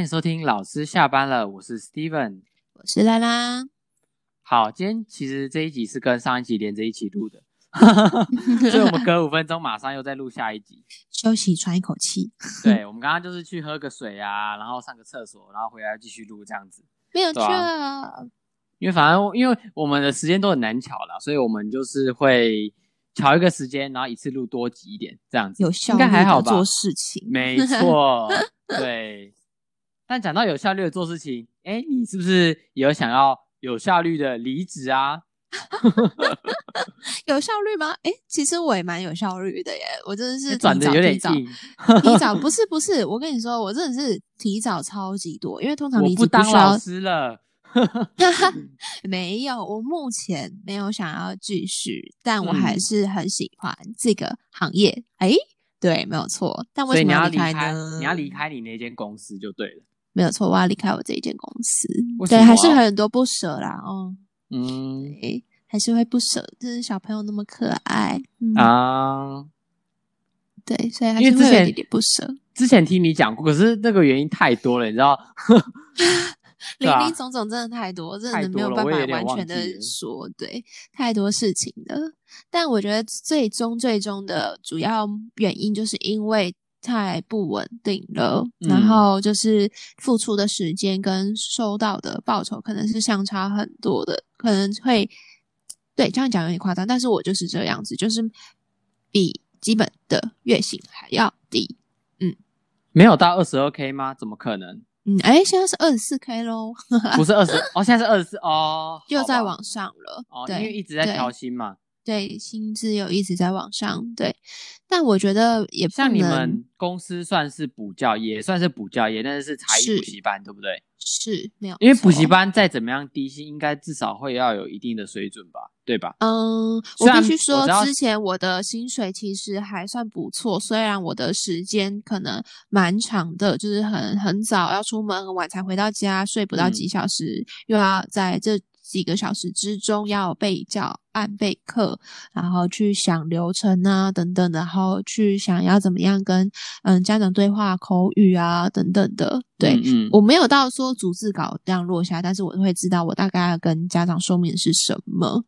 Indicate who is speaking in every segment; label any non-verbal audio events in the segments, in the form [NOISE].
Speaker 1: 欢迎收听老师下班了，我是 Steven，
Speaker 2: 我是拉拉。
Speaker 1: 好，今天其实这一集是跟上一集连着一起录的，[LAUGHS] 所以我们隔五分钟马上又再录下一集，
Speaker 2: 休息喘一口气。
Speaker 1: 对，我们刚刚就是去喝个水啊，然后上个厕所，然后回来继续录这样子。
Speaker 2: 没有错，
Speaker 1: 因为反正因为我们的时间都很难巧了，所以我们就是会调一个时间，然后一次录多集一点这样子，
Speaker 2: 有效
Speaker 1: 应该还好吧？
Speaker 2: 做事情，
Speaker 1: 没错，[LAUGHS] 对。但讲到有效率的做事情，哎，你是不是有想要？有效率的离职啊？[LAUGHS]
Speaker 2: 有效率吗？哎，其实我也蛮有效率的耶，我真的是
Speaker 1: 转的有点早，
Speaker 2: 提早 [LAUGHS] 不是不是，我跟你说，我真的是提早超级多，因为通常离职
Speaker 1: 不当老师了，[LAUGHS]
Speaker 2: 没有，我目前没有想要继续，但我还是很喜欢这个行业。哎，对，没有错，但为什么
Speaker 1: 要
Speaker 2: 离开呢？
Speaker 1: 你要离开你那间公司就对了。
Speaker 2: 没有错，我要离开我这一间公司，对，还是很多不舍啦，哦，嗯，还是会不舍，就是小朋友那么可爱啊，对，所以还是会有点不舍。
Speaker 1: 之前听你讲过，可是那个原因太多了，你知道，[LAUGHS]
Speaker 2: 林林总总真的太多，真的没有办法完全的说，对，太多事情的。但我觉得最终最终的主要原因，就是因为。太不稳定了，然后就是付出的时间跟收到的报酬可能是相差很多的，可能会对这样讲有点夸张，但是我就是这样子，就是比基本的月薪还要低。
Speaker 1: 嗯，没有到二十二 k 吗？怎么可能？
Speaker 2: 嗯，哎，现在是二十四 k 喽，
Speaker 1: 不是二十 [LAUGHS] 哦，现在是二十四哦，
Speaker 2: 又在往上了
Speaker 1: 哦，因为一直在调薪嘛。
Speaker 2: 对，薪资有一直在往上，对，但我觉得也
Speaker 1: 像你们公司算是补教，也算是补教业，但是是才艺补习班，对不对？
Speaker 2: 是没有，
Speaker 1: 因为补习班再怎么样低薪，应该至少会要有一定的水准吧，对吧？
Speaker 2: 嗯，我必须说，之前我的薪水其实还算不错，虽然我的时间可能蛮长的，就是很很早要出门，很晚才回到家，睡不到几小时，又要在这。几个小时之中要备教、案备课，然后去想流程啊等等，然后去想要怎么样跟嗯家长对话、口语啊等等的。对，我没有到说逐字稿这样落下，但是我会知道我大概要跟家长说明是什么。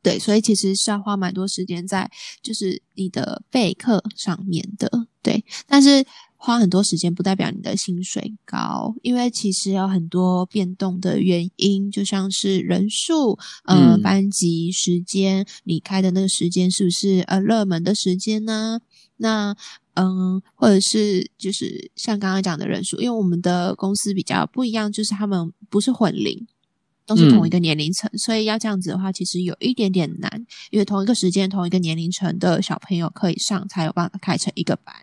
Speaker 2: 对，所以其实是要花蛮多时间在就是你的备课上面的。对，但是。花很多时间不代表你的薪水高，因为其实有很多变动的原因，就像是人数、呃班级时间、你开的那个时间是不是呃热门的时间呢？那嗯，或者是就是像刚刚讲的人数，因为我们的公司比较不一样，就是他们不是混龄。都是同一个年龄层，所以要这样子的话，其实有一点点难，因为同一个时间、同一个年龄层的小朋友可以上，才有办法开成一个班。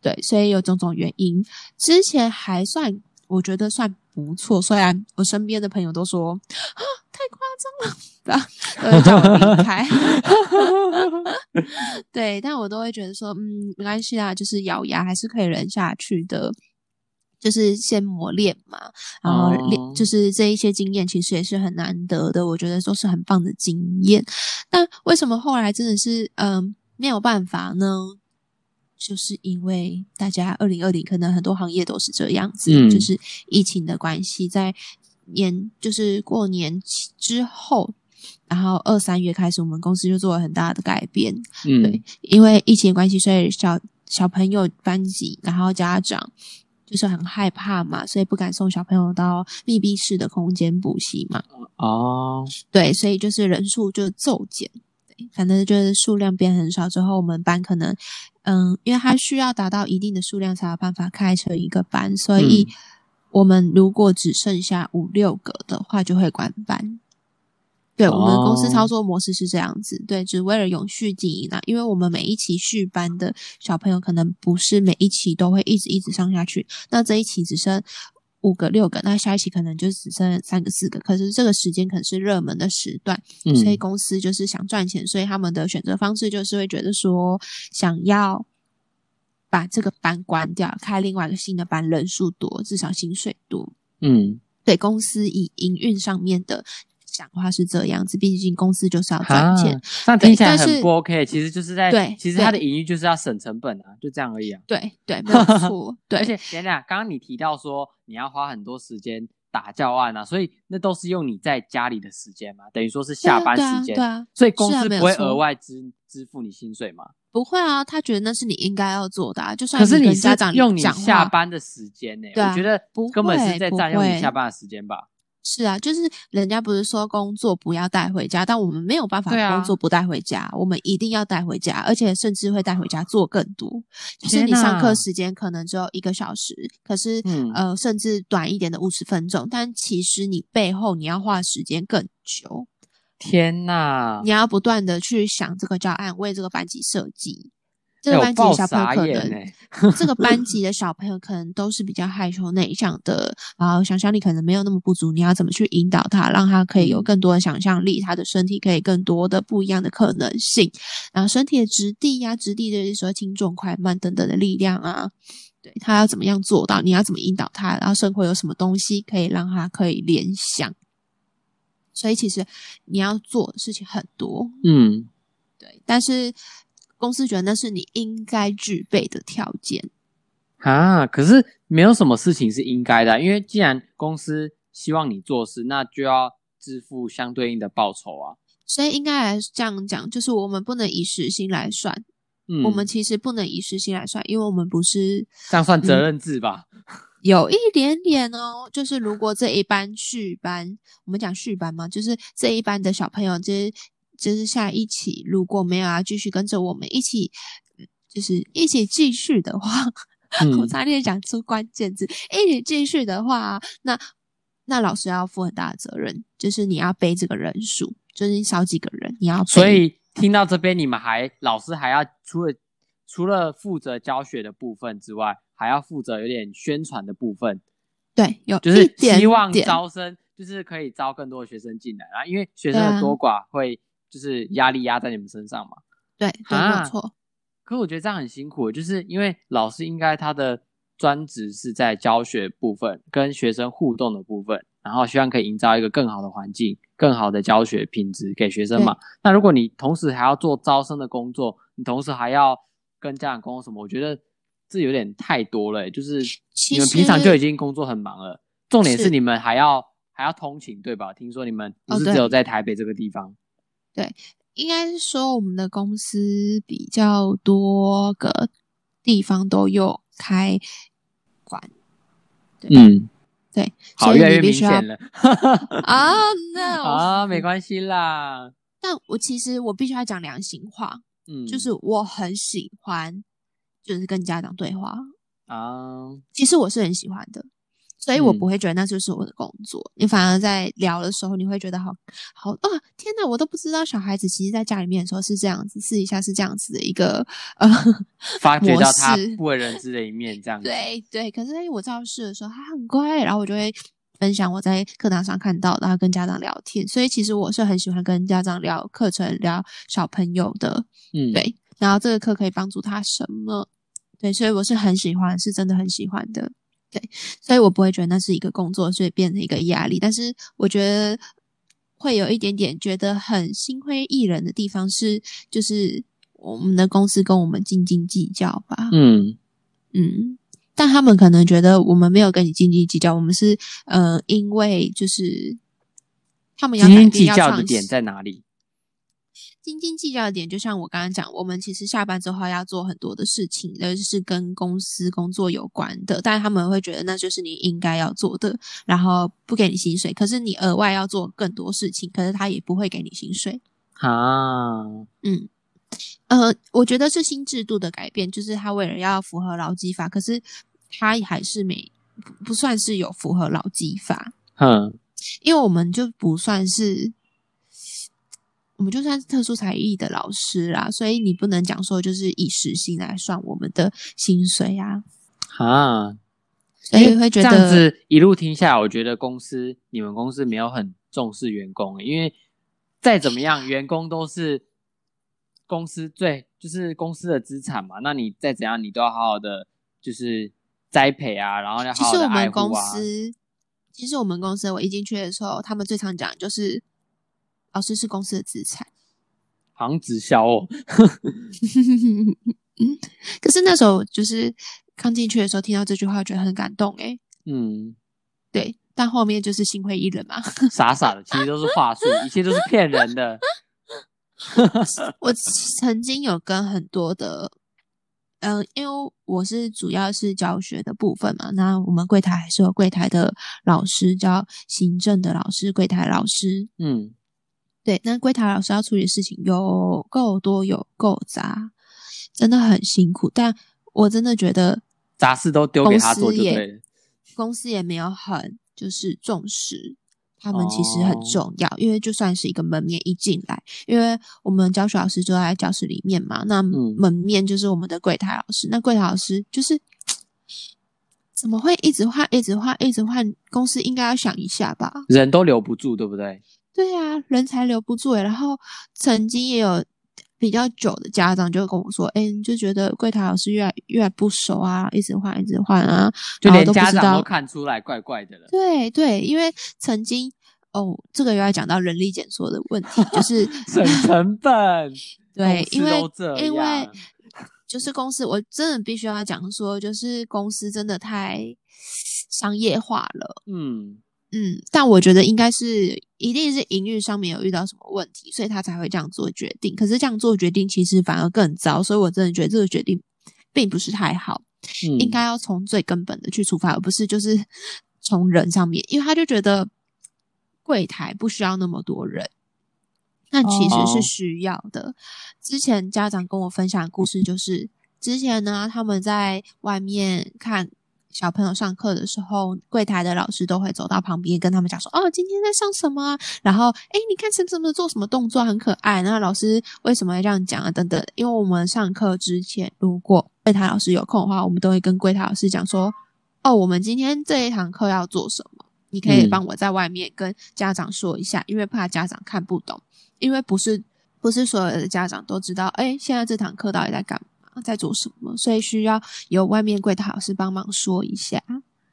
Speaker 2: 对，所以有种种原因，之前还算，我觉得算不错。虽然我身边的朋友都说啊，太夸张了，都叫我离开。[LAUGHS] 对，但我都会觉得说，嗯，没关系啦，就是咬牙还是可以忍下去的。就是先磨练嘛，然后练，就是这一些经验其实也是很难得的，我觉得都是很棒的经验。但为什么后来真的是嗯没有办法呢？就是因为大家二零二零可能很多行业都是这样子，就是疫情的关系，在年就是过年之后，然后二三月开始，我们公司就做了很大的改变。嗯，对，因为疫情关系，所以小小朋友班级，然后家长。就是很害怕嘛，所以不敢送小朋友到密闭式的空间补习嘛。哦，对，所以就是人数就骤减，反正就是数量变很少之后，我们班可能，嗯，因为它需要达到一定的数量才有办法开成一个班，所以我们如果只剩下五六个的话，就会关班。对我们公司操作模式是这样子，对，只为了永续经营啊。因为我们每一期续班的小朋友，可能不是每一期都会一直一直上下去。那这一期只剩五个、六个，那下一期可能就只剩三个、四个。可是这个时间可能是热门的时段，所以公司就是想赚钱，所以他们的选择方式就是会觉得说，想要把这个班关掉，开另外一个新的班，人数多，至少薪水多。嗯，对公司以营运上面的。想的话是这样子，毕竟公司就是要赚钱。
Speaker 1: 那听起来很不 OK，其实就是在
Speaker 2: 对
Speaker 1: 其实它的隐喻就是要省成本啊，就这样而已啊。
Speaker 2: 对 [LAUGHS] 对，没有错。[LAUGHS] 对，
Speaker 1: 而且等等，刚刚你提到说你要花很多时间打教案啊，所以那都是用你在家里的时间嘛，等于说是下班时间，
Speaker 2: 对啊，
Speaker 1: 所以公司不会额外支支付你薪水吗？
Speaker 2: 不会啊，他觉得那是你应该要做的、啊，就算
Speaker 1: 可是你
Speaker 2: 家长
Speaker 1: 用你下班的时间呢、我觉得
Speaker 2: 不
Speaker 1: 根本是在占用你下班的时间吧。
Speaker 2: 是啊，就是人家不是说工作不要带回家，但我们没有办法工作不带回家，我们一定要带回家，而且甚至会带回家做更多。就是你上
Speaker 1: 哪
Speaker 2: 课时间可能只有一个小时，可是、
Speaker 1: 嗯
Speaker 2: 呃，甚至短一点的五十分钟，但其实你背后你要花的时间更久，
Speaker 1: 天呐
Speaker 2: 你，要不断的去想这个教案，为这个班级设计。这个班级的小朋友可能
Speaker 1: 欸
Speaker 2: 这个班级的小朋友可能都是比较害羞内向的，然后想象力可能没有那么不足。你要怎么去引导他，让他可以有
Speaker 1: 嗯
Speaker 2: 更多的想象力，他的身体可以更多的不一样的可能性，然后身体的质地呀、质地就是说轻重快慢等等的力量啊，对他要怎么样做到？你要怎么引导他？然后生活有什么东西可以让他可以联想？所以其实你要做的事情很多，
Speaker 1: 嗯，
Speaker 2: 对，但是公司觉得那是你应该具备的条件。
Speaker 1: 啊，可是没有什么事情是应该的啊，因为既然公司希望你做事，那就要支付相对应的报酬啊。
Speaker 2: 所以应该来这样讲，就是我们不能以时薪来算，
Speaker 1: 嗯，
Speaker 2: 我们其实不能以时薪来算，因为我们不是
Speaker 1: 这样算责
Speaker 2: 嗯
Speaker 1: 任制吧？[LAUGHS]
Speaker 2: 有一点点哦。就是如果这一班续班，我们讲续班嘛，就是这一班的小朋友，就是就是下一期如果没有要继续跟着我们一起，嗯就是一起继续的话，[LAUGHS] 我
Speaker 1: 嗯，
Speaker 2: 差点讲出关键字，一起继续的话，那那老师要负很大的责任，就是你要背这个人数，就是你少几个人，你要背。
Speaker 1: 所以听到这边，你们还老师还要除了除了负责教学的部分之外，还要负责有点宣传的部分，
Speaker 2: 对，有
Speaker 1: 就是希望招生，就是可以招更多的学生进来啊。因为学生的多寡会就是压力压在你们身上嘛。
Speaker 2: 对对，没错。
Speaker 1: 可我觉得这样很辛苦，就是因为老师应该他的专职是在教学部分跟学生互动的部分，然后希望可以营造一个更好的环境、更好的教学品质给学生嘛。那如果你同时还要做招生的工作，你同时还要跟家长沟通什么，我觉得这有点太多了欸、就是你们平常就已经工作很忙了，重点是
Speaker 2: 是
Speaker 1: 你们还要还要通勤，对吧？听说你们不是只有在台北这个地方。
Speaker 2: 应该是说我们的公司比较多个地方都有开馆
Speaker 1: 嗯，
Speaker 2: 对，
Speaker 1: 好，
Speaker 2: 所以
Speaker 1: 越来越明
Speaker 2: 你必须要
Speaker 1: 显了。
Speaker 2: 啊，no
Speaker 1: 啊，[LAUGHS] 没关系啦。
Speaker 2: 但我其实我必须要讲良心话，
Speaker 1: 嗯，
Speaker 2: 就是我很喜欢，就是跟家长对话。
Speaker 1: 啊，
Speaker 2: 其实我是很喜欢的，所以我
Speaker 1: 嗯
Speaker 2: 不会觉得那就是我的工作。你反而在聊的时候，你会觉得好好啊！天哪，我都不知道小孩子其实在家里面的时候是这样子，私底下是这样子的一个呃
Speaker 1: 发掘
Speaker 2: 模
Speaker 1: 到他
Speaker 2: 式
Speaker 1: 不为人知的一面，这样子。
Speaker 2: 对对，可是哎，我教室的时候他很乖，然后我就会分享我在课堂上看到，然后跟家长聊天。所以其实我是很喜欢跟家长聊课程、聊小朋友的，
Speaker 1: 嗯，
Speaker 2: 对。然后这个课可以帮助他什么？对，所以我是很喜欢，是真的很喜欢的。对，所以我不会觉得那是一个工作，所以变成一个压力。但是我觉得会有一点点觉得很心灰意冷的地方是，就是我们的公司跟我们斤斤计较吧。
Speaker 1: 嗯，
Speaker 2: 嗯，但他们可能觉得我们没有跟你斤斤计较，我们是呃，因为就是他们要
Speaker 1: 斤斤计较的点在哪里？
Speaker 2: 斤斤计较的点，就像我刚刚讲，我们其实下班之后要做很多的事情，呃，是跟公司工作有关的，但他们会觉得那就是你应该要做的，然后不给你薪水，可是你额外要做更多事情，可是他也不会给你薪水。
Speaker 1: 啊，
Speaker 2: 嗯，呃，我觉得是新制度的改变，就是他为了要符合劳基法，可是他还是没不不算是有符合劳基法，
Speaker 1: 嗯，
Speaker 2: 因为我们就不算是，我们就算是特殊才艺的老师啦，所以你不能讲说就是以时薪来算我们的薪水啊，
Speaker 1: 啊，
Speaker 2: 所以会觉
Speaker 1: 这样
Speaker 2: 得
Speaker 1: 子一路听下来，我觉得公司你们公司没有很重视员工，因为再怎么样，员工都是公司最就是公司的资产嘛。那你再怎样，你都要好好的就是栽培啊，然后要
Speaker 2: 其实
Speaker 1: 好好的爱
Speaker 2: 我们公
Speaker 1: 护啊。
Speaker 2: 司，其实我们公司我一进去的时候，他们最常讲的就是老师是公司的资产，
Speaker 1: 好像直销哦。
Speaker 2: 嗯，可是那时候就是刚进去的时候听到这句话，觉得很感动诶。
Speaker 1: 嗯，
Speaker 2: 对，但后面就是心灰意冷嘛，
Speaker 1: 傻傻的，其实都是话术，一切都是骗人的。[LAUGHS]
Speaker 2: 我曾经有跟很多的，嗯，因为我是主要是教学的部分嘛，那我们柜台还是有柜台的老师，叫行政的老师，柜台老师。
Speaker 1: 嗯，
Speaker 2: 对，那柜台老师要处理的事情有够多，有够杂，真的很辛苦。但我真的觉得
Speaker 1: 杂事都丢给他做就对了。
Speaker 2: 公司也没有很就是重视。他们其实很重要，因为就算是一个门面一进来，因为我们教学老师就在教室里面嘛，那门面就是我们的柜台老师。那柜台老师就是怎么会一直换、一直换、一直换？公司应该要想一下吧？
Speaker 1: 人都留不住，对不对？
Speaker 2: 对啊，人才留不住然后曾经也有比较久的家长就跟我说：“哎，就觉得柜台老师越来越不熟啊，一直换，一直换啊，
Speaker 1: 就连家长都看出来怪怪的了。”
Speaker 2: 对对，因为曾经。哦，这个又要讲到人力检索的问题，就是 [LAUGHS]
Speaker 1: 省成本。
Speaker 2: 对，因为因为就是公司，我真的必须要讲说，就是公司真的太商业化了。嗯嗯，但我觉得应该是一定是营运上面有遇到什么问题，所以他才会这样做决定。可是这样做决定其实反而更糟，所以我真的觉得这个决定并不是太好。应该要从最根本的去出发，而不是就是 [LAUGHS] 从人上面，因为他就觉得。柜台不需要那么多人，那其实是需要的。之前家长跟我分享的故事就是，之前呢他们在外面看小朋友上课的时候，柜台的老师都会走到旁边跟他们讲说：“哦，今天在上什么？然后，哎，你看陈怎么做什么动作很可爱。那老师为什么会这样讲啊？等等。因为我们上课之前，如果柜台老师有空的话，我们都会跟柜台老师讲说：哦，我们今天这一堂课要做什么。”你可以帮我在外面跟家长说一下，因为怕家长看不懂，因为不是不是所有的家长都知道，哎，现在这堂课到底在干嘛，在做什么，所以需要由外面柜台老师帮忙说一下。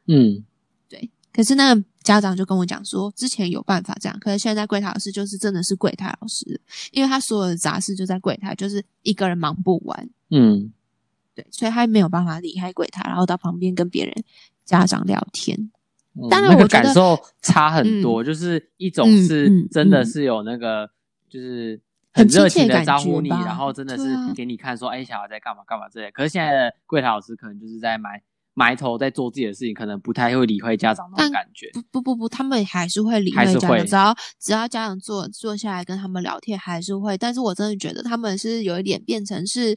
Speaker 1: 嗯，
Speaker 2: 对。可是那家长就跟我讲说，之前有办法这样，可是现在柜台老师就是真的是柜台老师，因为他所有的杂事就在柜台，就是一个人忙不完。
Speaker 1: 嗯，
Speaker 2: 对，所以他没有办法离开柜台，然后到旁边跟别人家长聊天。当然，
Speaker 1: 我感受差很多，就是一种是真的是有那个，就是很热情的招呼你，然后真的是给你看说，哎，小孩在干嘛干嘛之类。可是现在的柜台老师可能就是在埋埋头在做自己的事情，可能不太会理会家长那种感觉。
Speaker 2: 不不不不，他们还是会理会家长，只要只要家长坐坐下来跟他们聊天，还是会。但是我真的觉得他们是有一点变成是。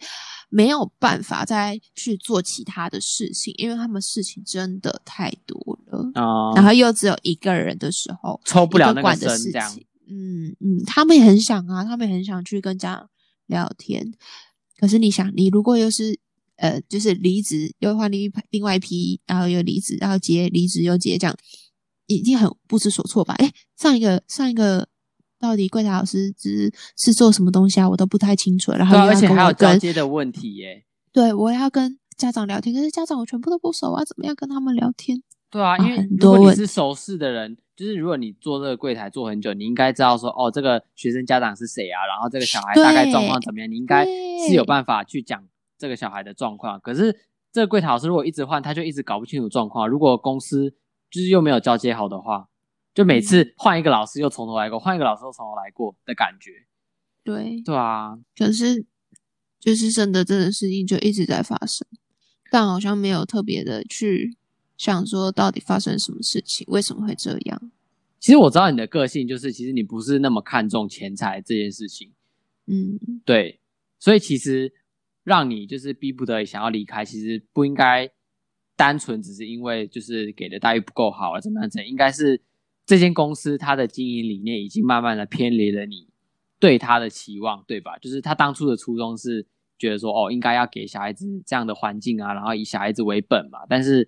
Speaker 2: 没有办法再去做其他的事情，因为他们事情真的太多了啊。然后又只有一个人的时候，
Speaker 1: 抽不了那个
Speaker 2: 事情。嗯嗯，他们也很想啊，他们也很想去跟家长聊天。可是你想，你如果又是呃，就是离职又换另一另外一批，然后又离职，然后结离职又结，这样已经很不知所措吧？哎，上一个上一个。到底柜台老师是是做什么东西啊？我都不太清楚。然后
Speaker 1: 而且还有交接的问题耶。[LAUGHS]
Speaker 2: 对，我要跟家长聊天，可是家长我全部都不熟啊，怎么样跟他们聊天？
Speaker 1: 对啊，因为如果你是熟识的人，就是如果你做这个柜台做很久，你应该知道说，哦，这个学生家长是谁啊？然后这个小孩大概状况怎么样？你应该是有办法去讲这个小孩的状况。可是这个柜台老师如果一直换，他就一直搞不清楚状况。如果公司就是又没有交接好的话。就每次换一个老师又从头来过，换一个老师又从头来过的感觉。
Speaker 2: 对
Speaker 1: 对啊，
Speaker 2: 可是就是真的，真的事情就一直在发生，但好像没有特别的去想说到底发生什么事情，为什么会这样？
Speaker 1: 其实我知道你的个性，就是其实你不是那么看重钱财这件事情。
Speaker 2: 嗯，
Speaker 1: 对，所以其实让你就是逼不得已想要离开，其实不应该单纯只是因为就是给的待遇不够好，啊怎么样怎，应该是。这间公司它的经营理念已经慢慢的偏离了你对它的期望，对吧？就是他当初的初衷是觉得说，哦，应该要给小孩子这样的环境啊，然后以小孩子为本嘛。但是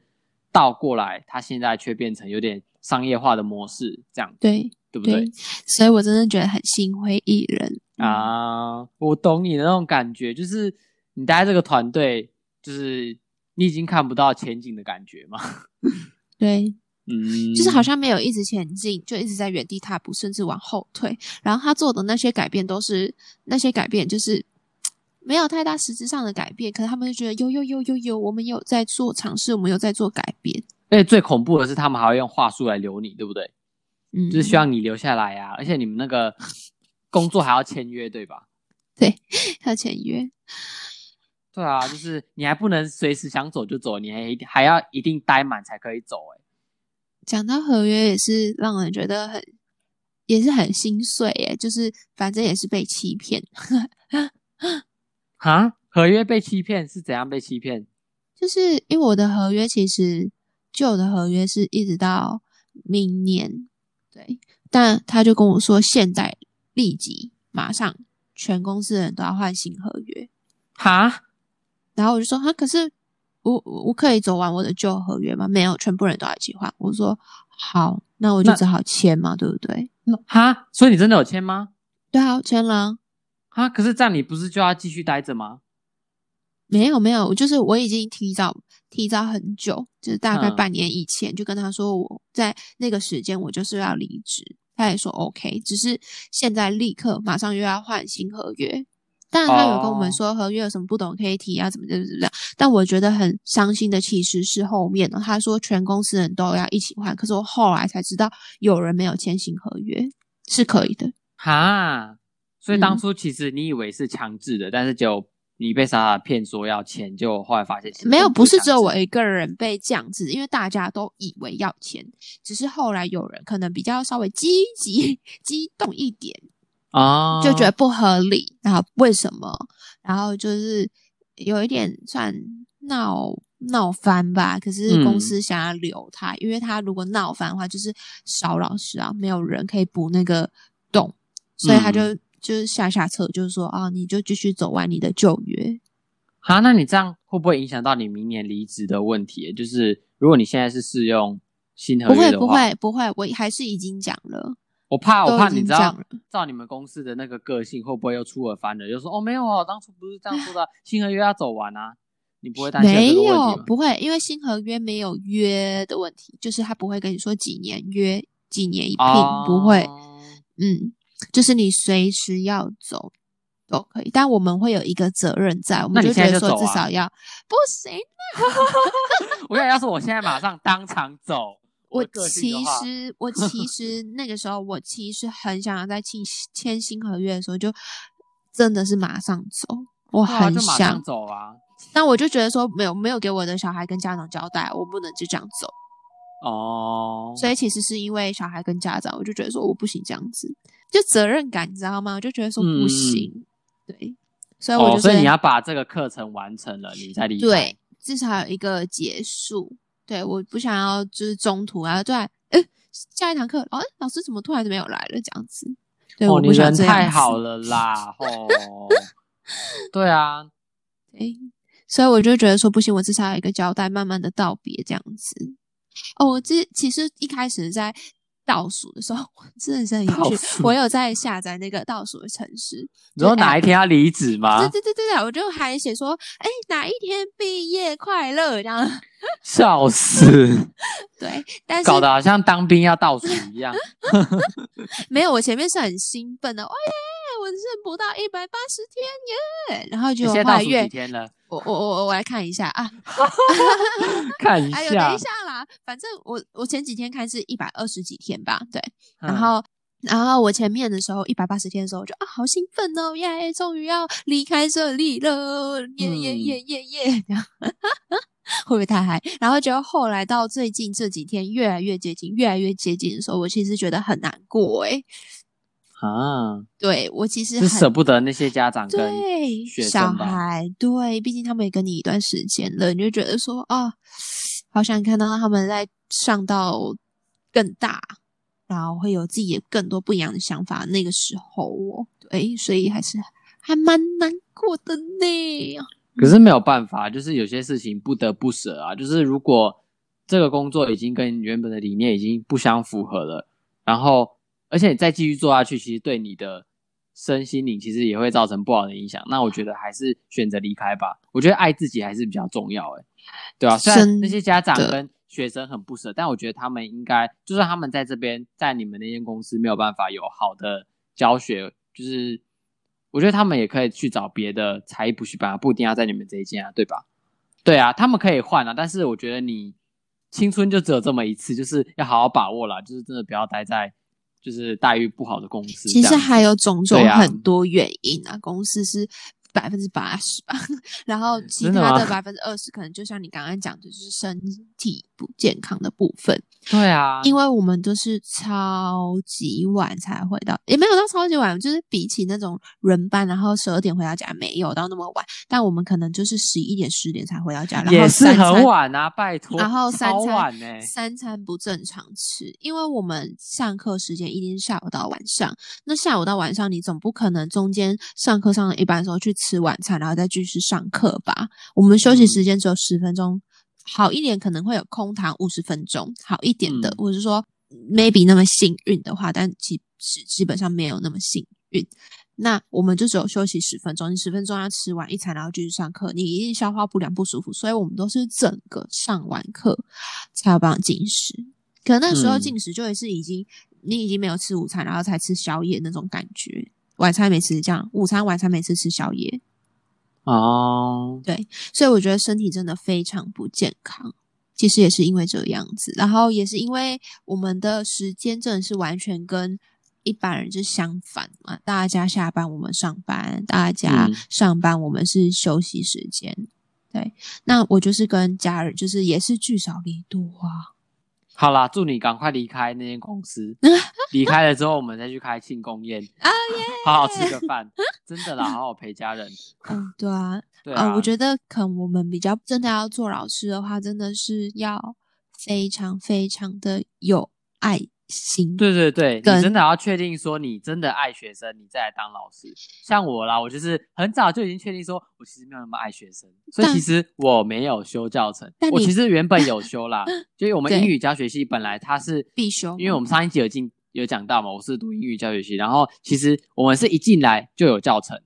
Speaker 1: 倒过来，他现在却变成有点商业化的模式，这样
Speaker 2: 对
Speaker 1: 对不对？
Speaker 2: 所以我真的觉得很心灰意冷
Speaker 1: 啊！我懂你的那种感觉，就是你待在这个团队，就是你已经看不到前景的感觉嘛。[LAUGHS]
Speaker 2: 对。
Speaker 1: 嗯，
Speaker 2: 就是好像没有一直前进，就一直在原地踏步，甚至往后退。然后他做的那些改变都是那些改变，就是没有太大实质上的改变，可是他们就觉得有有有有有，我们有在做尝试，我们有在做改变。
Speaker 1: 而且最恐怖的是，他们还会用话术来留你，对不对？
Speaker 2: 嗯，
Speaker 1: 就是希望你留下来啊，而且你们那个工作还要签约，对吧？[LAUGHS]
Speaker 2: 对，要签约。
Speaker 1: 对啊，就是你还不能随时想走就走，你还还要一定待满才可以走、欸。
Speaker 2: 讲到合约也是让人觉得很，也是很心碎耶。就是反正也是被欺骗，[LAUGHS]
Speaker 1: 哈，合约被欺骗是怎样被欺骗？
Speaker 2: 就是因为我的合约其实旧的合约是一直到明年，对，但他就跟我说现在立即马上全公司的人都要换新合约，
Speaker 1: 哈，
Speaker 2: 然后我就说哈，可是我我可以走完我的旧合约吗？没有，全部人都要一起换。我说好，那我就只好签嘛，对不对？
Speaker 1: 那哈，所以你真的有签吗？
Speaker 2: 对啊，我签了啊。
Speaker 1: 可是这样你不是就要继续待着吗？
Speaker 2: 没有没有，我就是我已经提早提早很久，就是大概
Speaker 1: 嗯
Speaker 2: 半年以前就跟他说我在那个时间我就是要离职，他也说 OK，只是现在立刻马上又要换新合约。当然他有跟我们
Speaker 1: 哦
Speaker 2: 说合约有什么不懂可以提啊，怎么怎么怎么样。但我觉得很伤心的其实是后面呢，他说全公司人都要一起换，可是我后来才知道有人没有签新合约是可以的。
Speaker 1: 哈，所以
Speaker 2: 嗯
Speaker 1: 当初其实你以为是强制的，但是就你被傻傻骗说要钱，就后来发现
Speaker 2: 没有，不是只有我一个人被这样子，因为大家都以为要钱，只是后来有人可能比较稍微积极、激动一点，
Speaker 1: 啊，
Speaker 2: 就觉得不合理，然后为什么？然后就是有一点算闹闹翻吧。可是公
Speaker 1: 嗯
Speaker 2: 司想要留他，因为他如果闹翻的话，就是少老师啊，没有人可以补那个洞，所以他就、
Speaker 1: 嗯
Speaker 2: 就是下下策，就是说啊，你就继续走完你的旧约。
Speaker 1: 好，那你这样会不会影响到你明年离职的问题？就是如果你现在是试用新合
Speaker 2: 不会，
Speaker 1: 约的话，
Speaker 2: 不会，不会，我还是已经讲了。
Speaker 1: 我怕，我怕你知道照你们公司的那个个性，会不会又出尔反尔？就说哦，没有哦，当初不是这样说的，新合约要走完啊，你不会担心有
Speaker 2: 没？有不会，因为新合约没有约的问题，就是他不会跟你说几年约几年一聘，
Speaker 1: 哦
Speaker 2: 不会，嗯，就是你随时要走都可以，但我们会有一个责任在，我们就觉得说至少要、不行。[LAUGHS]
Speaker 1: 我想要是我现在马上当场走，
Speaker 2: 我 [LAUGHS] 其实，我其实那个时候，我其实很想要在签签新合约的时候，就真的是马上走，我很想
Speaker 1: 走啊。
Speaker 2: 但我就觉得说，没有没有给我的小孩跟家长交代，我不能就这样走。
Speaker 1: 哦，
Speaker 2: 所以其实是因为小孩跟家长，我就觉得说我不行这样子，就责任感，你知道吗？我就觉得说不行，对，所以我就是、
Speaker 1: 所以你要把这个课程完成了，你才离开。
Speaker 2: 对，至少有一个结束。对，我不想要就是中途啊，对，呃，下一堂课，哦，老师怎么突然就没有来了？这样子，对，
Speaker 1: 哦，
Speaker 2: 我不想这样子
Speaker 1: 太好，了啦，[LAUGHS] 哦，对啊，
Speaker 2: 对，所以我就觉得说不行，我至少有一个交代，慢慢的道别这样子。哦，我这其实一开始在倒数的时候，我真的是很有趣，我有在下载那个倒数的城市。
Speaker 1: 你说哪一
Speaker 2: 天？
Speaker 1: 要离职吗
Speaker 2: 对？对对对对，我就还写说，哎，哪一天毕业快乐这样。[LAUGHS]
Speaker 1: 笑死，[LAUGHS]
Speaker 2: 对，但是
Speaker 1: 搞得好像当兵要倒数一样。[LAUGHS]
Speaker 2: 没有，我前面是很兴奋的，哇耶，我剩不到一百八十天耶，然后就
Speaker 1: 你现在倒数几天了？
Speaker 2: 我我我我来看一下啊，[LAUGHS]
Speaker 1: 看一
Speaker 2: 哎呦，等一，下啦，反正我我前几天看是一百二十几天吧，对，然
Speaker 1: 嗯
Speaker 2: 后。然后我前面的时候一百八十天的时候，我就啊好兴奋哦，耶，终于要离开这里了，耶耶
Speaker 1: 嗯
Speaker 2: 耶耶耶，[LAUGHS] 会不会太嗨？然后结果后来到最近这几天越来越接近，越来越接近的时候，我其实觉得很难过诶。
Speaker 1: 啊，
Speaker 2: 对我其实
Speaker 1: 是
Speaker 2: 很
Speaker 1: 舍不得那些家长跟
Speaker 2: 对小？孩，对，毕竟他们也跟你一段时间了，你就觉得说啊，好想看到他们在上到更大，然后会有自己更多不一样的想法。那个时候哦，对，所以还是还蛮难过的呢。
Speaker 1: 可是没有办法，就是有些事情不得不舍啊。就是如果这个工作已经跟原本的理念已经不相符合了，然后而且你再继续做下去，其实对你的身心灵其实也会造成不好的影响。那我觉得还是选择离开吧。我觉得爱自己还是比较重要，诶，对啊，虽然那些家长跟学生很不舍，但我觉得他们应该，就算他们在这边，在你们那间公司没有办法有好的教学，就是我觉得他们也可以去找别的才艺补习班，不一定要在你们这一间啊，对吧？对啊，他们可以换啊，但是我觉得你青春就只有这么一次，就是要好好把握啦，就是真的不要待在就是待遇不好的公司。
Speaker 2: 其实还有种种很多原因啊，公司是百分之八十吧，[LAUGHS] 然后其他的 [LAUGHS] 百分之二十可能就像你刚刚讲的，就是身体不健康的部分。
Speaker 1: 对啊，
Speaker 2: 因为我们都是超级晚才回到，也没有到超级晚，就是比起那种轮班，然后十二点回到家，没有到那么晚，但我们可能就是十一点、十点才回到家，然后
Speaker 1: 也是很晚啊，拜托，
Speaker 2: 然后三餐三餐不正常吃，因为我们上课时间一定是下午到晚上。那下午到晚上，你总不可能中间上课上了一半的时候去吃晚餐，然后再继续上课吧？我们休息时间只有十分钟，好一点可能会有空堂五十分钟，好一点的，
Speaker 1: 嗯
Speaker 2: 或者是说 maybe 那么幸运的话，但其实基本上没有那么幸运。那我们就只有休息十分钟，你十分钟要吃完一餐，然后继续上课，你一定消化不良不舒服，所以我们都是整个上完课才有办法进食。可那时候
Speaker 1: 嗯
Speaker 2: 进食就会是已经、你已经没有吃午餐，然后才吃宵夜那种感觉，晚餐没吃这样，午餐晚餐没吃吃宵夜，
Speaker 1: 哦，对
Speaker 2: 所以我觉得身体真的非常不健康。其实也是因为这样子，然后也是因为我们的时间真的是完全跟一般人是相反嘛。大家下班我们上班，大家
Speaker 1: 嗯
Speaker 2: 上班我们是休息时间。对，那我就是跟家人，就是也是聚少离多啊。
Speaker 1: 好啦，祝你赶快离开那间公司。[LAUGHS] 离开了之后，我们再去开庆功宴，[LAUGHS]
Speaker 2: 啊
Speaker 1: 好好吃个饭。[LAUGHS] 真的啦，好好陪家人。
Speaker 2: 嗯，对啊，
Speaker 1: 对啊，
Speaker 2: 我觉得可能我们比较真的要做老师的话，真的是要非常非常的有爱心。
Speaker 1: 对对对，你真的要确定说你真的爱学生，你再来当老师。像我啦，我就是很早就已经确定说，我其实没有那么爱学生，所以其实我没有修教程
Speaker 2: 但。
Speaker 1: 我其实原本有修啦，[LAUGHS] 就是我们英语教学系本来它是
Speaker 2: 必修
Speaker 1: 因为我们上一集有进有讲到嘛，我是读英语教学系，然后其实我们是一进来就有教程，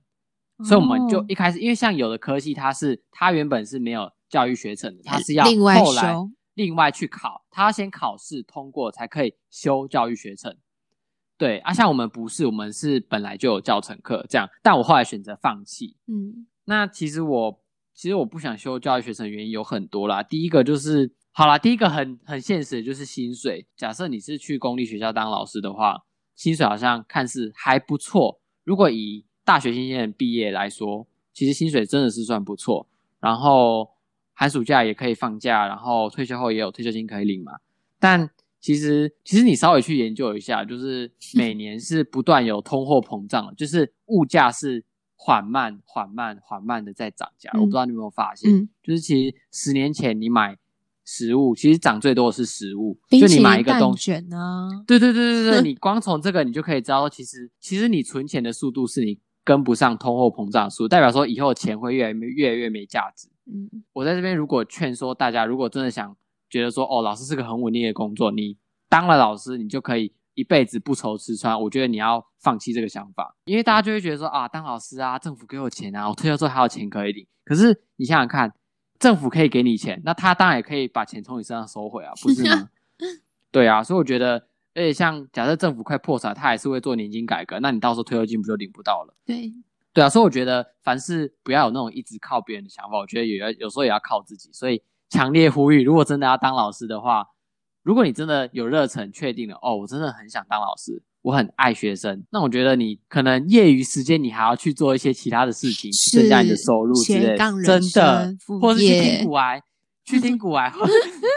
Speaker 1: 所以我们就
Speaker 2: 哦
Speaker 1: 一开始，因为像有的科系它是它原本是没有教育学程的，它是要
Speaker 2: 另外
Speaker 1: 后来
Speaker 2: 修
Speaker 1: 另外去考，他要先考试通过才可以修教育学程。对啊，像我们不是，我们是本来就有教程课这样，但我后来选择放弃。
Speaker 2: 嗯
Speaker 1: 那其实我其实我不想修教育学程原因有很多啦。第一个就是好啦，第一个很很现实的就是薪水。假设你是去公立学校当老师的话，薪水好像看似还不错。如果以大学新鲜人毕业来说，其实薪水真的是算不错。然后寒暑假也可以放假，然后退休后也有退休金可以领嘛。但其实其实你稍微去研究一下，就是 [LAUGHS] 每年是不断有通货膨胀的，就是物价是缓慢、缓慢、缓慢的在涨价。
Speaker 2: 嗯
Speaker 1: 我不知道你有没有发现，
Speaker 2: 嗯，
Speaker 1: 就是其实十年前你买食物，其实涨最多的是食物，就你买一个东西。对对对对对，[LAUGHS] 你光从这个你就可以知道，其实其实你存钱的速度是你跟不上通货膨胀速度，代表说以后钱会越来越越来越没价值。
Speaker 2: 嗯
Speaker 1: 我在这边如果劝说大家，如果真的想觉得说，哦，老师是个很稳定的工作，你当了老师，你就可以一辈子不愁吃穿。我觉得你要放弃这个想法，因为大家就会觉得说，啊，当老师啊，政府给我钱啊，我退休之后还有钱可以领。可是你想想看，政府可以给你钱，那他当然也可以把钱从你身上收回啊，不是吗？[LAUGHS] 对啊，所以我觉得，而且像假设政府快破产，他还是会做年金改革，那你到时候退休金不就领不到了？
Speaker 2: 对，
Speaker 1: 对啊，所以我觉得凡事不要有那种一直靠别人的想法，我觉得也要有时候也要靠自己。所以强烈呼吁，如果真的要当老师的话，如果你真的有热忱，确定了哦，我真的很想当老师，我很爱学生，那我觉得你可能业余时间你还要去做一些其他的事情，去增加你的收入之类真的或者是听股癌，去听股癌，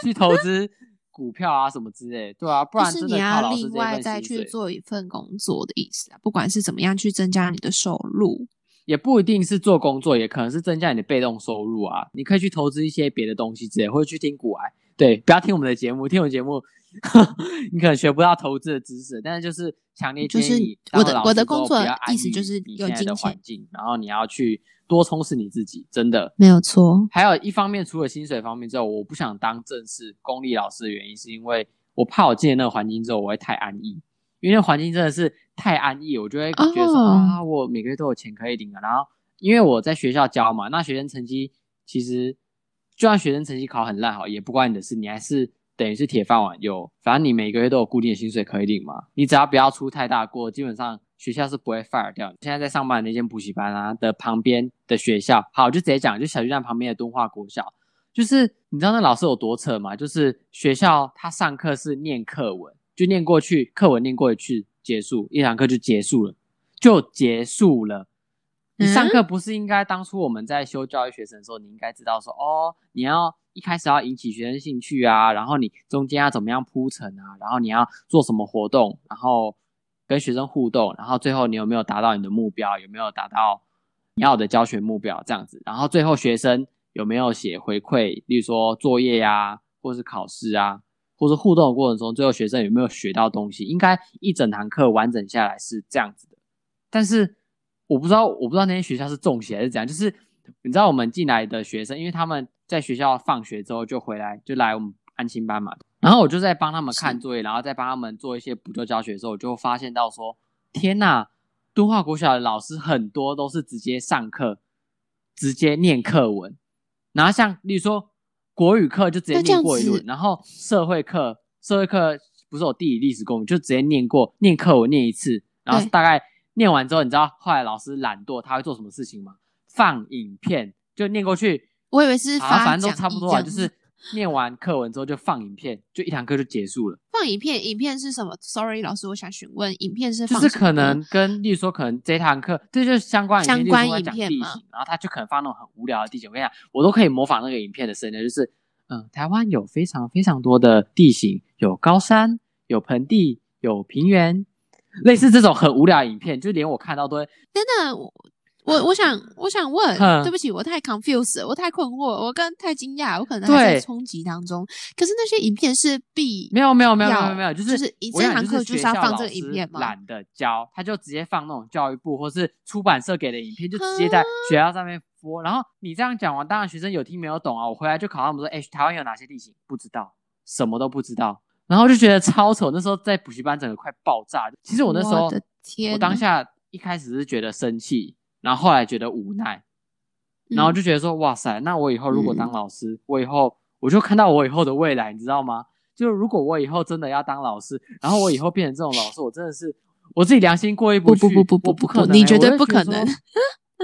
Speaker 1: 去投资股票啊什么之类的，对啊，不然
Speaker 2: 是你要另外。再去做一份工作的意思啊，不管是怎么样去增加你的收入。
Speaker 1: 也不一定是做工作，也可能是增加你的被动收入啊。你可以去投资一些别的东西之类，或者去听股癌。对，不要听我们的节目，听我们节目，[LAUGHS] 你可能学不到投资的知识。但是就是强烈
Speaker 2: 就是
Speaker 1: 建议你
Speaker 2: 我的我的工作意思就是
Speaker 1: 你现在的
Speaker 2: 有金钱
Speaker 1: 环境，然后你要去多充实你自己，真的。
Speaker 2: 没有错，
Speaker 1: 还有一方面，除了薪水方面之后，我不想当正式公立老师的原因，是因为我怕我进了那个环境之后，我会太安逸。因为那环境真的是太安逸，我就会觉得说、
Speaker 2: 哦
Speaker 1: 啊，我每个月都有钱可以领了。然后因为我在学校教嘛，那学生成绩其实就算学生成绩考很烂好，也不关你的事，你还是等于是铁饭碗，有反正你每个月都有固定的薪水可以领嘛，你只要不要出太大锅，基本上学校是不会 fire 掉。现在在上班的那间补习班啊的旁边的学校，好就直接讲，就小巨蛋旁边的敦化国小，就是你知道那老师有多扯吗？就是学校他上课是念课文，就念过去，课文念过去结束，一堂课就结束了，就结束了。你上课不是应该当初我们在修教育学生的时候，你应该知道说，哦，你要一开始要引起学生兴趣啊，然后你中间要怎么样铺陈啊，然后你要做什么活动，然后跟学生互动，然后最后你有没有达到你的目标，有没有达到你要的教学目标这样子，然后最后学生有没有写回馈，例如说作业呀，或是考试啊，或是互动的过程中，最后学生有没有学到东西，应该一整堂课完整下来是这样子的，但是。我不知道，我不知道那些学校是中邪还是怎样。就是你知道，我们进来的学生，因为他们在学校放学之后就回来，就来我们安心班嘛。然后我就在帮他们看作业，然后再帮他们做一些补救教学的时候，我就发现到说，天呐，敦化国小的老师很多都是直接上课，直接念课文。然后像例如说国语课就直接念过一轮，然后社会课，社会课不是有地理、历史、公民，就直接念过念课文念一次，然后大概。念完之后，你知道后来老师懒惰，他会做什么事情吗？放影片，就念过去。
Speaker 2: 我以为是发，
Speaker 1: 反正都差不多啊，就是念完课文之后就放影片，就一堂课就结束了。
Speaker 2: 放影片，影片是什么？Sorry，老师，我想询问，影片是
Speaker 1: 就是可能跟，例如说，可能这堂课这就是相关
Speaker 2: 相关
Speaker 1: 影片嘛。然后他就可能放那种很无聊的地形。我跟你讲，我都可以模仿那个影片的声音，就是嗯，台湾有非常非常多的地形，有高山，有盆地，有平原。[LAUGHS] 类似这种很无聊的影片，就连我看到都会。
Speaker 2: 真的，我我我想我想问，对不起，我太 confused，我太困惑，我刚太惊讶，我可能还在冲击当中。可是那些影片是必
Speaker 1: 没有没有没有没有没有，
Speaker 2: 就
Speaker 1: 是
Speaker 2: 就是这堂课就是要放这个影片嘛？
Speaker 1: 懒得教，他就直接放那种教育部或是出版社给的影片，就直接在学校上面播。然后你这样讲完，当然学生有听没有懂啊。我回来就考他们说，哎，台湾有哪些地形？不知道，什么都不知道。然后就觉得超丑，那时候在补习班整个快爆炸。其实我那时候，我当下一开始是觉得生气，然后后来觉得无奈，然后就觉得说，哇塞，那我以后如果当老师，我以后我就看到我以后的未来，你知道吗？就如果我以后真的要当老师，然后我以后变成这种老师，我真的是我自己良心过意不
Speaker 2: 去。不不不不不不可能，你绝对不可能。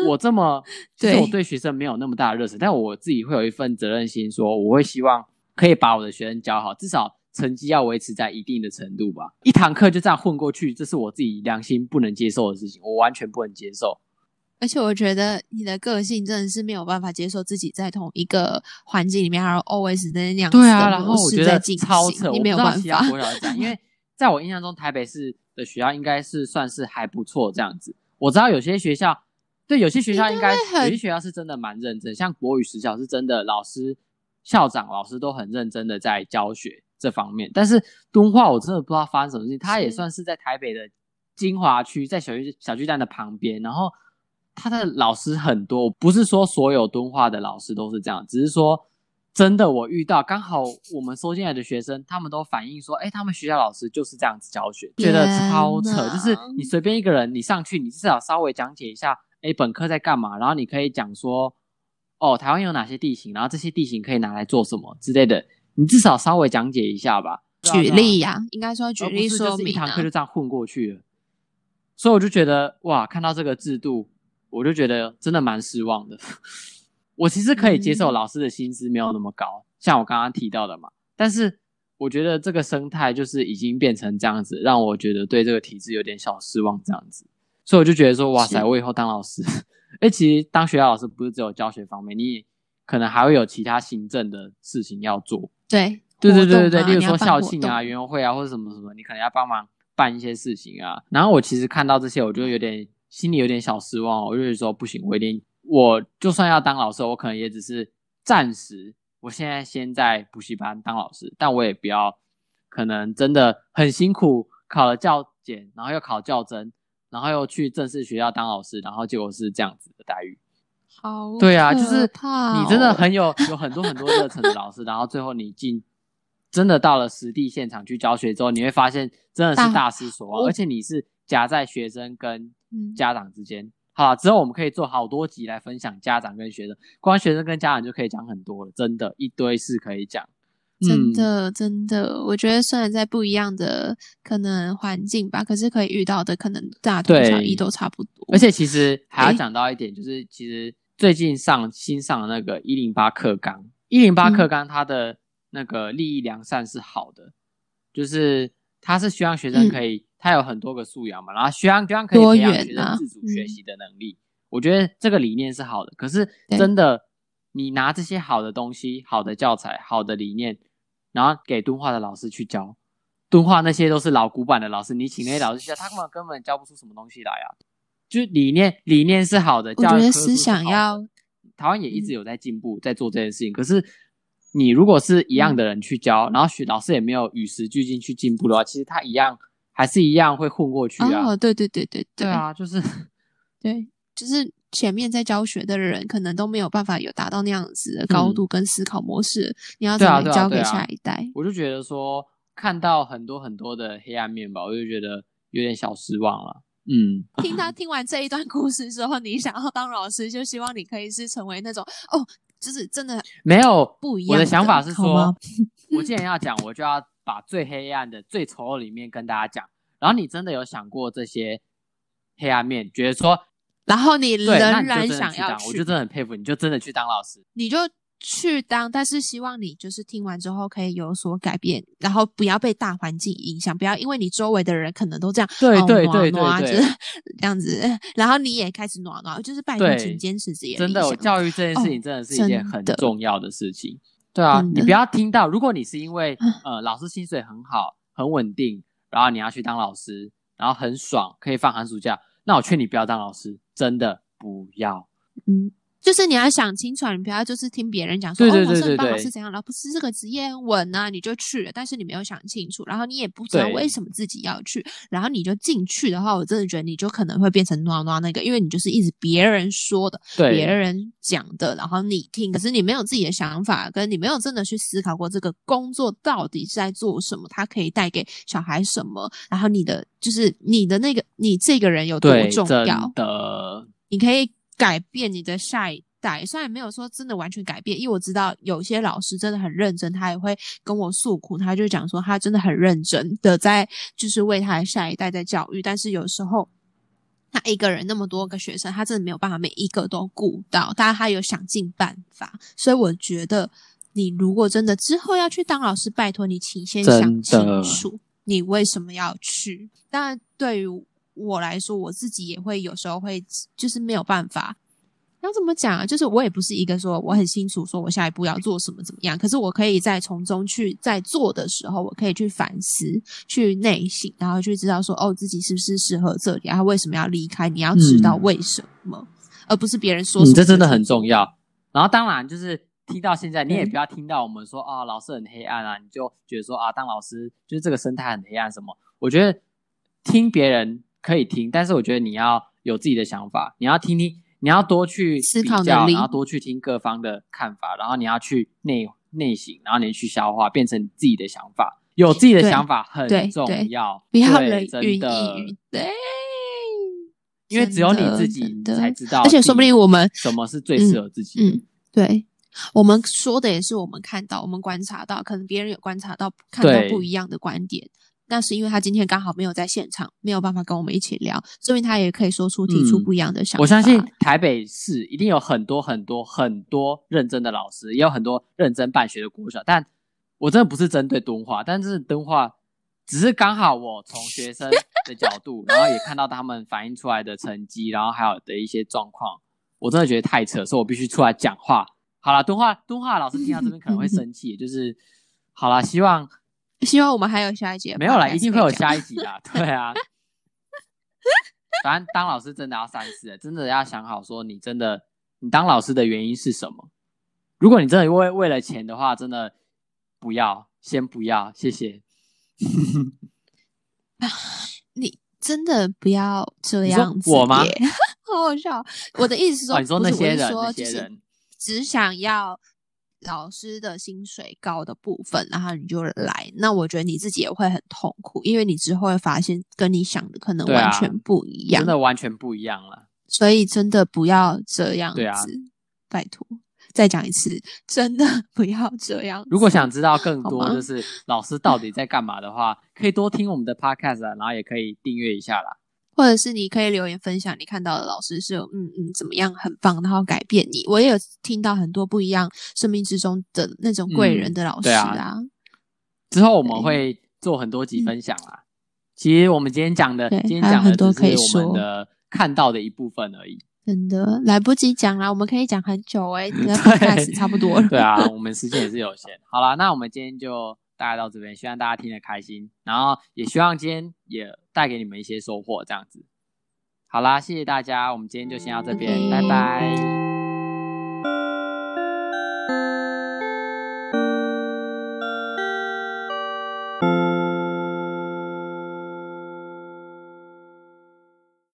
Speaker 1: 我这么，其实我对学生没有那么大的热忱，但我自己会有一份责任心，说我会希望可以把我的学生教好，至少。成绩要维持在一定的程度吧，一堂课就这样混过去，这是我自己良心不能接受的事情，我完全不能接受。
Speaker 2: 而且我觉得你的个性真的是没有办法接受自己在同一个环境里面，还有 always 那样
Speaker 1: 对啊，然后我觉得超扯，
Speaker 2: 你没有办法。
Speaker 1: 因为在我印象中，台北市的学校应该是算是还不错这样子。我知道有些学校，对有些学校应该有些学校是真的蛮认真，像国语实小是真的，老师、校长、老师都很认真的在教学。这方面，但是敦化我真的不知道发生什么事情。它也算是在台北的金华区，在小巨小巨蛋的旁边。然后他的老师很多，不是说所有敦化的老师都是这样，只是说真的，我遇到刚好我们收进来的学生，他们都反映说，哎，他们学校老师就是这样子教学，觉得超扯。就是你随便一个人，你上去，你至少稍微讲解一下，哎，本科在干嘛，然后你可以讲说，哦，台湾有哪些地形，然后这些地形可以拿来做什么之类的。你至少稍微讲解一下吧，
Speaker 2: 举例呀，应该说举例说
Speaker 1: 明。一堂课就这样混过去了，所以我就觉得哇，看到这个制度，我就觉得真的蛮失望的。[LAUGHS] 我其实可以接受老师的薪资没有那么高，像我刚刚提到的嘛，但是我觉得这个生态就是已经变成这样子，让我觉得对这个体制有点小失望这样子。所以我就觉得说，哇塞，我以后当老师，哎，其实当学校老师不是只有教学方面，你可能还会有其他行政的事情要做。
Speaker 2: 对
Speaker 1: 对对对对对，例如说校庆啊、园游会啊，或者什么什么，你可能要帮忙办一些事情啊。然后我其实看到这些，我就有点心里有点小失望。我就是说不行，我一定，我就算要当老师，我可能也只是暂时。我现在先在补习班当老师，但我也不要可能真的很辛苦，考了教检，然后又考教甄，然后又去正式学校当老师，然后结果是这样子的待遇。
Speaker 2: 好，
Speaker 1: 对啊，就是你真的很有有很多很多热忱的老师，然后最后你进真的到了实地现场去教学之后，你会发现真的是大失所望，而且你是夹在学生跟家长之间。好了，之后我们可以做好多集来分享家长跟学生，光学生跟家长就可以讲很多了，真的，一堆事可以讲。
Speaker 2: 真的，真的，我觉得虽然在不一样的可能环境吧，可是可以遇到的可能大同小异，都差不多。
Speaker 1: 而且其实还要讲到一点，就是其实最近上新上的那个一零八课纲，一零八课纲它的那个利益良善是好的，就是它是希望学生可以，它有很多个素养嘛，然后希望希望可以培养学生自主学习的能力。我觉得这个理念是好的，可是真的，你拿这些好的东西、好的教材、好的理念。然后给敦化的老师去教，敦化那些都是老古板的老师，你请那些老师教，他根本根本教不出什么东西来啊！就是理念理念是好的，
Speaker 2: 我觉得思想要
Speaker 1: 台湾也一直有在进步，在做这件事情。可是你如果是一样的人去教，然后学老师也没有与时俱进去进步的话，其实他一样还是一样会混过去啊！
Speaker 2: 哦，对对对对
Speaker 1: 对啊，就是 [LAUGHS]
Speaker 2: 对，就是。前面在教学的人可能都没有办法有达到那样子的高度跟思考模式，你要怎么教给下一代？
Speaker 1: 我就觉得说看到很多很多的黑暗面吧，我就觉得有点小失望了。嗯，[LAUGHS]
Speaker 2: 听他听完这一段故事之后，你想要当老师，就希望你可以是成为那种哦，就是真的
Speaker 1: 没有
Speaker 2: 不一样。
Speaker 1: 我的想法是说，我既然要讲，我就要把最黑暗的、最丑恶里面跟大家讲。然后你真的有想过这些黑暗面，觉得说。
Speaker 2: 然后你仍然想要
Speaker 1: 去，我就真的很佩服，你就真的去当老师，
Speaker 2: 你就去当，但是希望你就是听完之后可以有所改变，然后不要被大环境影响，不要因为你周围的人可能都这样，
Speaker 1: 对对对对
Speaker 2: 对，[LAUGHS] 这样子，然后你也开始暖暖，就是拜托请坚持自己。
Speaker 1: 真的，我教育这件事情真的是一件很重要的事情。对啊，你不要听到，如果你是因为呃老师薪水很好很稳定，然后你要去当老师，然后很爽可以放寒暑假，那我劝你不要当老师。真的不要，
Speaker 2: 嗯，就是你要想清楚，你不要就是听别人讲说，哦，我是帮老师怎样了，不是这个职业稳啊，你就去了，但是你没有想清楚，然后你也不知道为什么自己要去，然后你就进去的话，我真的觉得你就可能会变成诺诺那个，因为你就是一直别人说的，别人讲的，然后你听，可是你没有自己的想法，跟你没有真的去思考过这个工作到底是在做什么，它可以带给小孩什么，然后你的。就是你的那个，你这个人有多重要？
Speaker 1: 的，
Speaker 2: 你可以改变你的下一代，虽然没有说真的完全改变，因为我知道有些老师真的很认真，他也会跟我诉苦，他就讲说他真的很认真的在，就是为他的下一代在教育，但是有时候他一个人那么多个学生，他真的没有办法每一个都顾到，但他有想尽办法，所以我觉得你如果真的之后要去当老师，拜托你请先想清楚。你为什么要去？当然，对于我来说，我自己也会有时候会，就是没有办法。要怎么讲啊？就是我也不是一个说我很清楚说我下一步要做什么怎么样，可是我可以在从中去在做的时候，我可以去反思、去内省，然后去知道说哦，自己是不是适合这里，然后为什么要离开？你要知道为什么，而不是别人说。
Speaker 1: 你这真的很重要。然后，当然就是。听到现在，你也不要听到我们说啊，老师很黑暗啊，你就觉得说啊，当老师就是这个生态很黑暗什么？我觉得听别人可以听，但是我觉得你要有自己的想法，你要听听，你要多去
Speaker 2: 思考然
Speaker 1: 后多去听各方的看法，然后你要去内内省，然后你去消化，变成自己的想法。有自己的想法很重要，
Speaker 2: 不要
Speaker 1: 人
Speaker 2: 云亦云。对，
Speaker 1: 因为只有你自己才知道，
Speaker 2: 而且说不定我们
Speaker 1: 什么是最适合自己的。
Speaker 2: 对。我们说的也是我们看到、我们观察到，可能别人有观察到、看到不一样的观点。那是因为他今天刚好没有在现场，没有办法跟我们一起聊，所以他也可以说出、提出不一样的想法。
Speaker 1: 我相信台北市一定有很多很多很多认真的老师，也有很多认真办学的国小。但我真的不是针对敦化，但是敦化只是刚好我从学生的角度，然后也看到他们反映出来的成绩，然后还有的一些状况，我真的觉得太扯，所以我必须出来讲话。好了，敦化敦化老师听到这边可能会生气，就是好了，希望
Speaker 2: 希望我们还有下一集，
Speaker 1: 没有了，一定会有下一集的，[LAUGHS] 对啊。反正当老师真的要三思，真的要想好，说你真的你当老师的原因是什么？如果你真的为为了钱的话，真的不要，先不要，谢谢。[LAUGHS]
Speaker 2: 你真的不要这样子，
Speaker 1: 我吗？[LAUGHS]
Speaker 2: 好好笑。我的意思是说，
Speaker 1: 你说那些人，
Speaker 2: 那
Speaker 1: 些人。
Speaker 2: 只想要老师的薪水高的部分，然后你就来，那我觉得你自己也会很痛苦，因为你之后会发现跟你想的可能完全不一样，
Speaker 1: 真的完全不一样了。
Speaker 2: 所以真的不要这样子，拜托。再讲一次，真的 [LAUGHS] 不要这样。
Speaker 1: 如果想知道更多，就是老师到底在干嘛的话，可以多听我们的 podcast 啊，然后也可以订阅一下啦。
Speaker 2: 或者是你可以留言分享你看到的老师是有嗯嗯怎么样很棒，然后改变你。我也有听到很多不一样生命之中的那种贵人的老师
Speaker 1: 对啊
Speaker 2: 啊，
Speaker 1: 之后我们会做很多集分享啦。其实我们今天讲的，今天讲的
Speaker 2: 很多可以
Speaker 1: 只是我们
Speaker 2: 说
Speaker 1: 的看到的一部分而已。
Speaker 2: 真的来不及讲啦，我们可以讲很久哎、欸，跟 podcast 差不多了。
Speaker 1: 对啊，我们时间也是有限。好啦，那我们今天就大概到这边，希望大家听得开心，然后也希望今天也带给你们一些收获，这样子。好啦，谢谢大家，我们今天就先到这边拜拜。